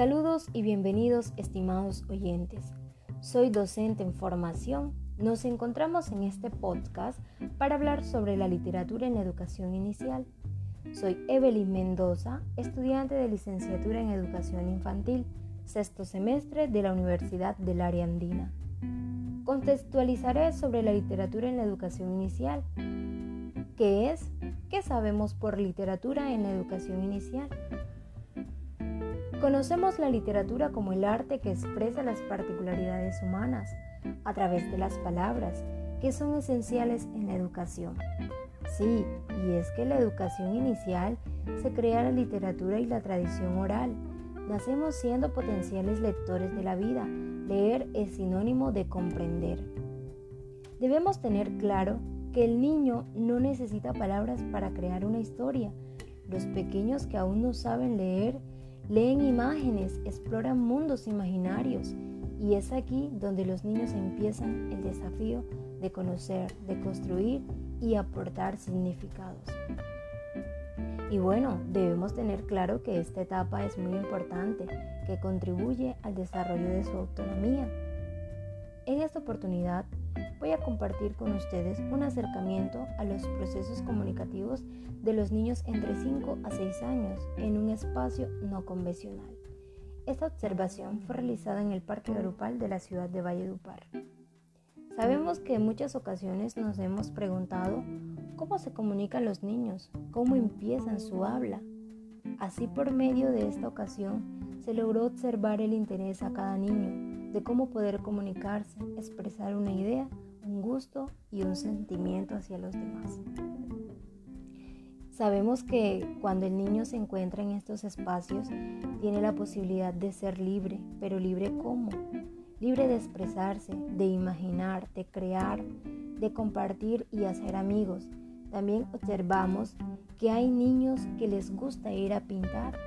Saludos y bienvenidos estimados oyentes. Soy docente en formación. Nos encontramos en este podcast para hablar sobre la literatura en educación inicial. Soy Evelyn Mendoza, estudiante de licenciatura en educación infantil, sexto semestre de la Universidad del Área Andina. Contextualizaré sobre la literatura en la educación inicial. ¿Qué es? ¿Qué sabemos por literatura en la educación inicial? Conocemos la literatura como el arte que expresa las particularidades humanas a través de las palabras, que son esenciales en la educación. Sí, y es que la educación inicial se crea la literatura y la tradición oral. Nacemos siendo potenciales lectores de la vida. Leer es sinónimo de comprender. Debemos tener claro que el niño no necesita palabras para crear una historia. Los pequeños que aún no saben leer Leen imágenes, exploran mundos imaginarios y es aquí donde los niños empiezan el desafío de conocer, de construir y aportar significados. Y bueno, debemos tener claro que esta etapa es muy importante, que contribuye al desarrollo de su autonomía. En esta oportunidad voy a compartir con ustedes un acercamiento a los procesos comunicativos de los niños entre 5 a 6 años en un espacio no convencional. Esta observación fue realizada en el Parque Grupal de la ciudad de Valledupar. Sabemos que en muchas ocasiones nos hemos preguntado cómo se comunican los niños, cómo empiezan su habla. Así por medio de esta ocasión se logró observar el interés a cada niño de cómo poder comunicarse, expresar una idea, un gusto y un sentimiento hacia los demás. Sabemos que cuando el niño se encuentra en estos espacios, tiene la posibilidad de ser libre, pero libre cómo? Libre de expresarse, de imaginar, de crear, de compartir y hacer amigos. También observamos que hay niños que les gusta ir a pintar.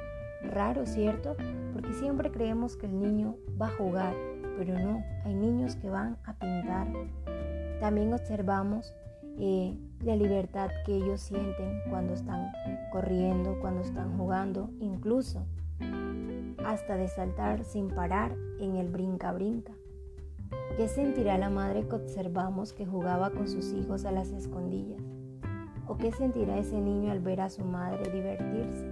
Raro, ¿cierto? Porque siempre creemos que el niño va a jugar, pero no, hay niños que van a pintar. También observamos eh, la libertad que ellos sienten cuando están corriendo, cuando están jugando, incluso hasta de saltar sin parar en el brinca-brinca. ¿Qué sentirá la madre que observamos que jugaba con sus hijos a las escondillas? ¿O qué sentirá ese niño al ver a su madre divertirse?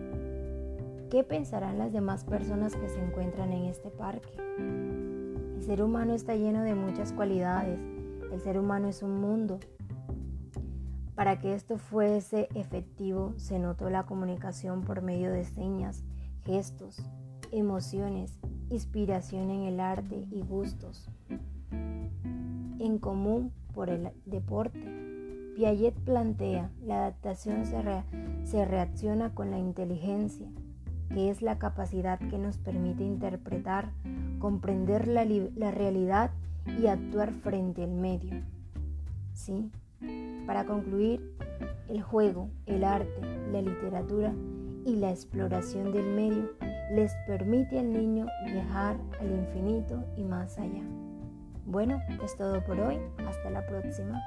¿Qué pensarán las demás personas que se encuentran en este parque? El ser humano está lleno de muchas cualidades. El ser humano es un mundo para que esto fuese efectivo, se notó la comunicación por medio de señas, gestos, emociones, inspiración en el arte y gustos. En común por el deporte. Piaget plantea, la adaptación se, reacciona con la inteligencia, que es la capacidad que nos permite interpretar, comprender la, la realidad y actuar frente al medio. ¿Sí? Para concluir, el juego, el arte, la literatura y la exploración del medio les permite al niño viajar al infinito y más allá. Bueno, es todo por hoy. Hasta la próxima.